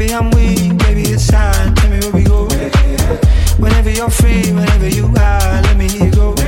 Maybe I'm weak, maybe it's time. Tell me where we go. Whenever you're free, whenever you are, let me hear you go.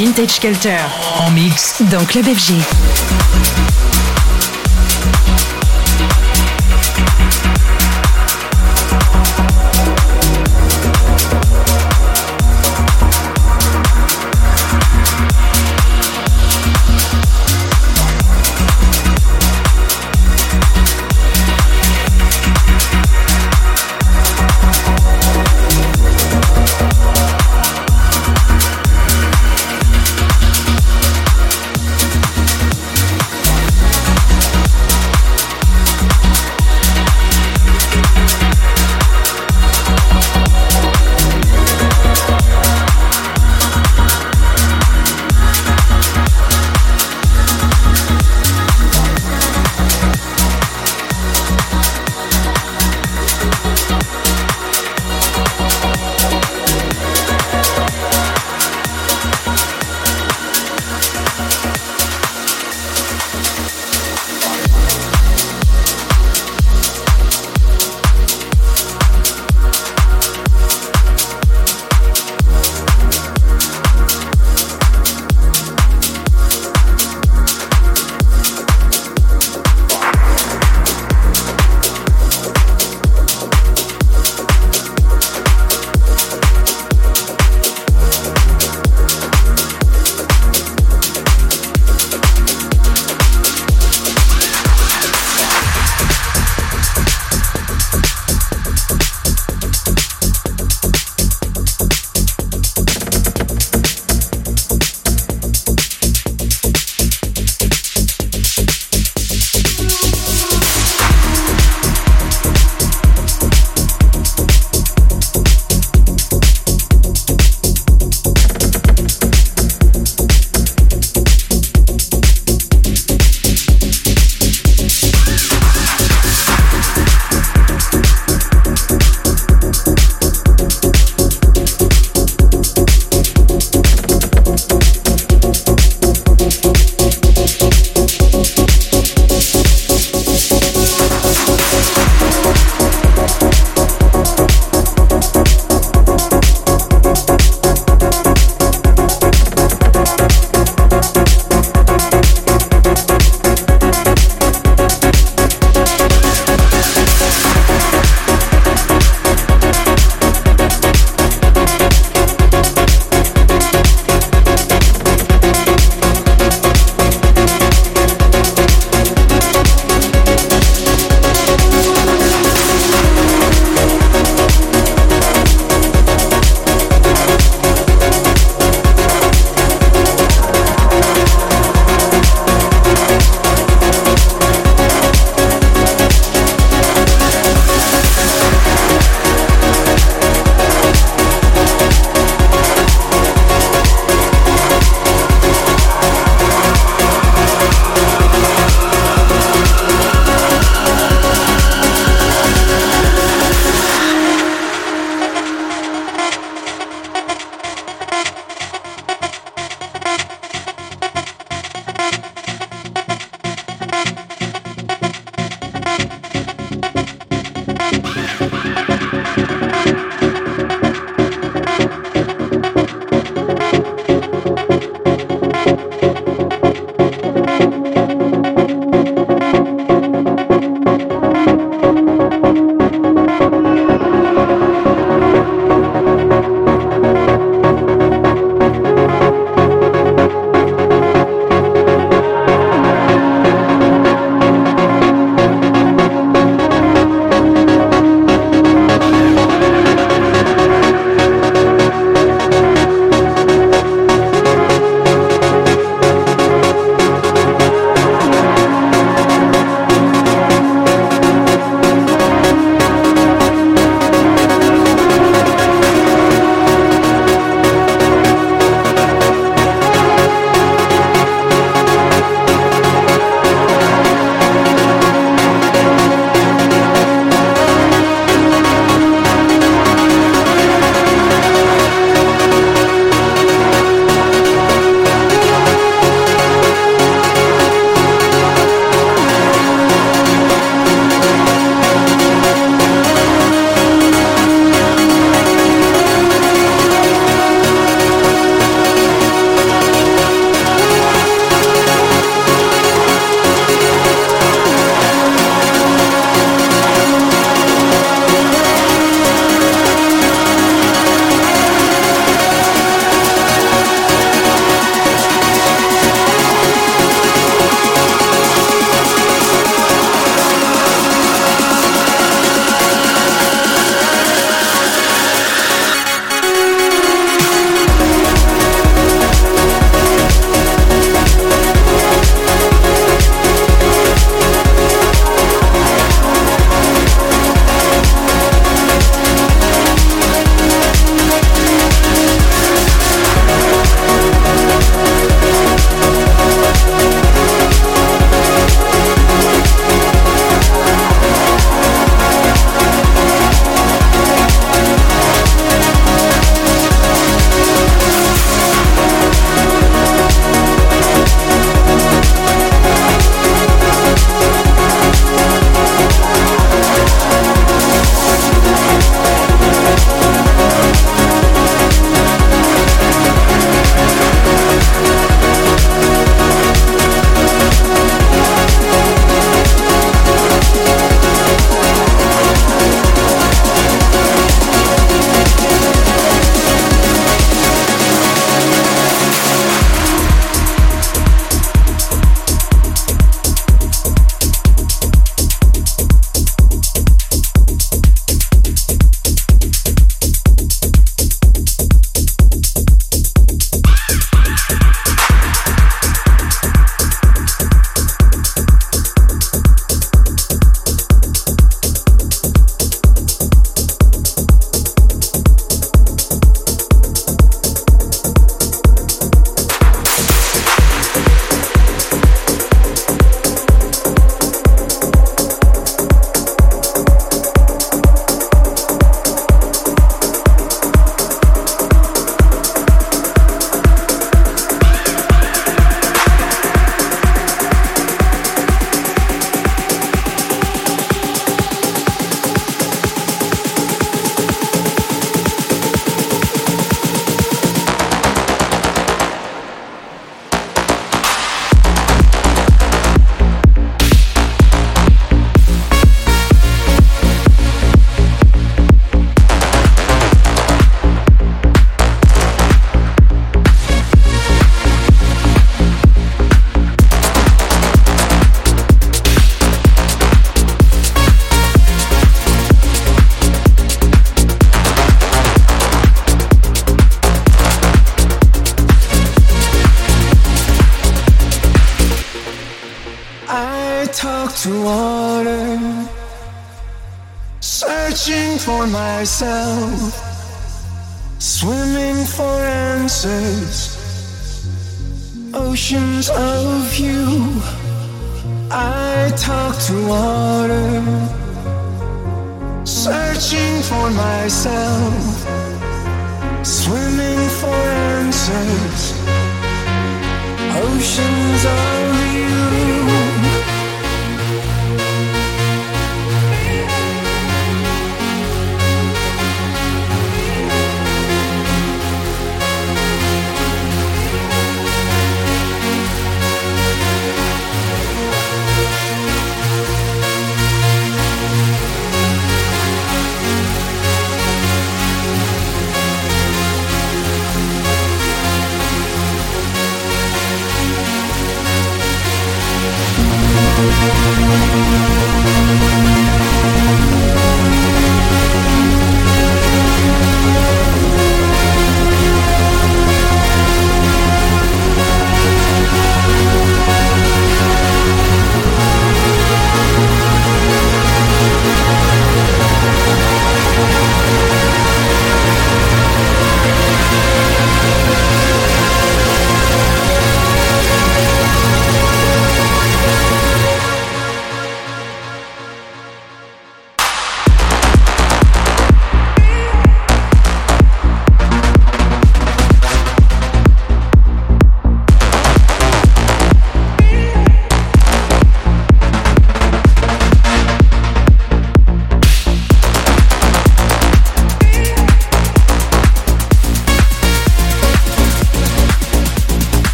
Vintage Culture. En mix. Dans Club FG.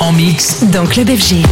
En mix. Dans Club FG.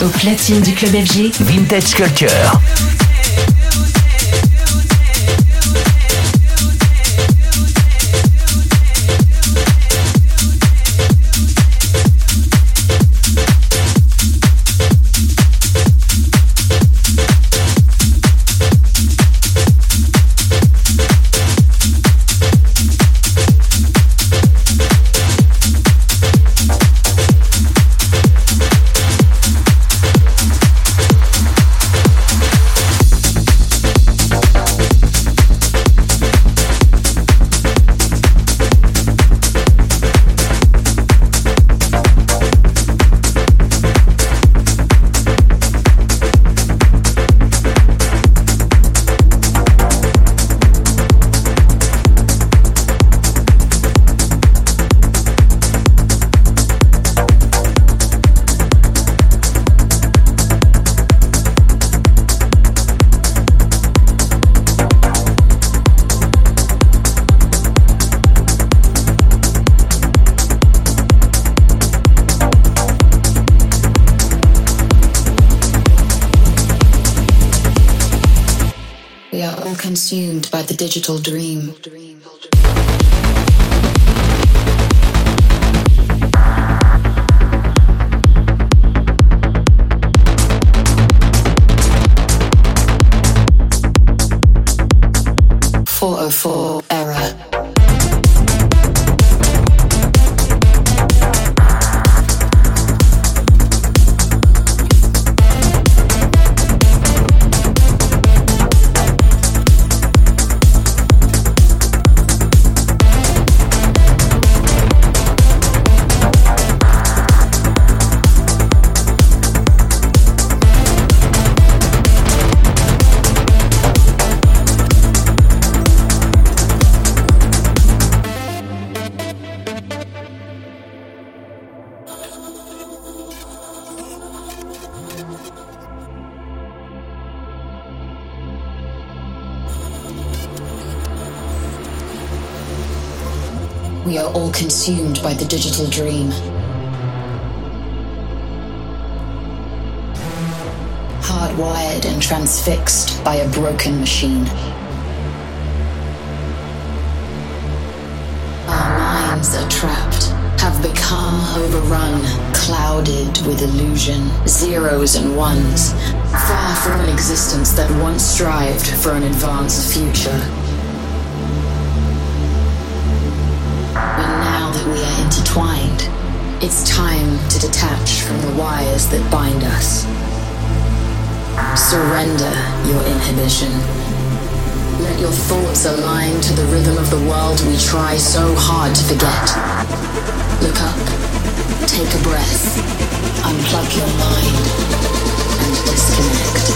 Du club FG. Vintage Culture. Digital dream. Four oh four consumed by the digital dream. Hardwired and transfixed by a broken machine. Our minds are trapped, have become overrun, clouded with illusion, zeros and ones, far from an existence that once strived for an advanced future. Intertwined. It's time to detach from the wires that bind us. Surrender your inhibition. Let your thoughts align to the rhythm of the world we try so hard to forget. Look up, take a breath, unplug your mind, and disconnect.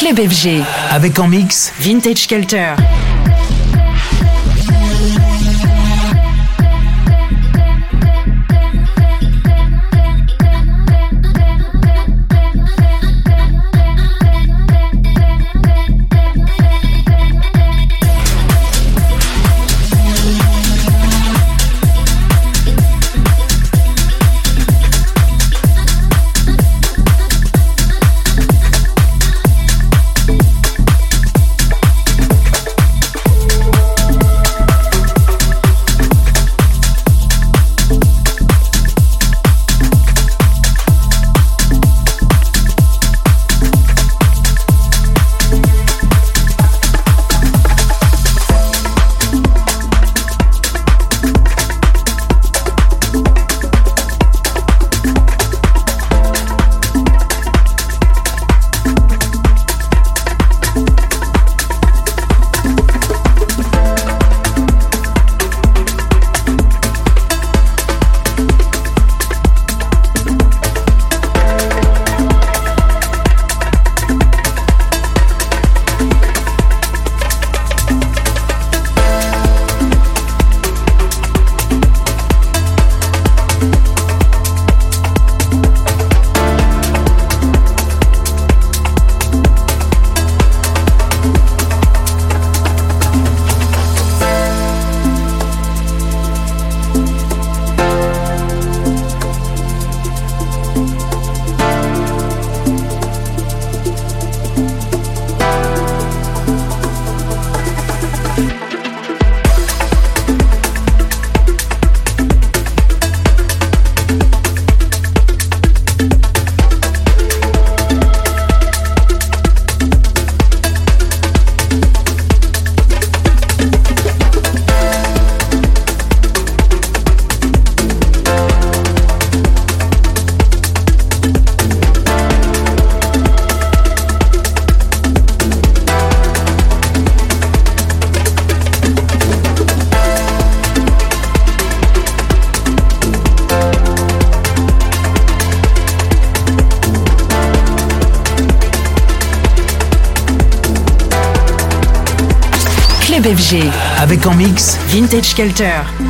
Club FG. Avec en mix Vintage Culture. Vintage Culture.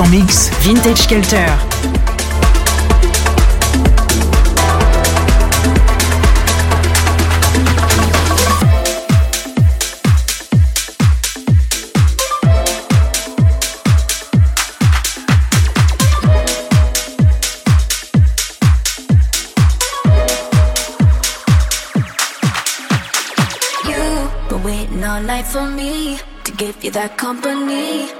Kelter. Been waiting all night for me to give you that company.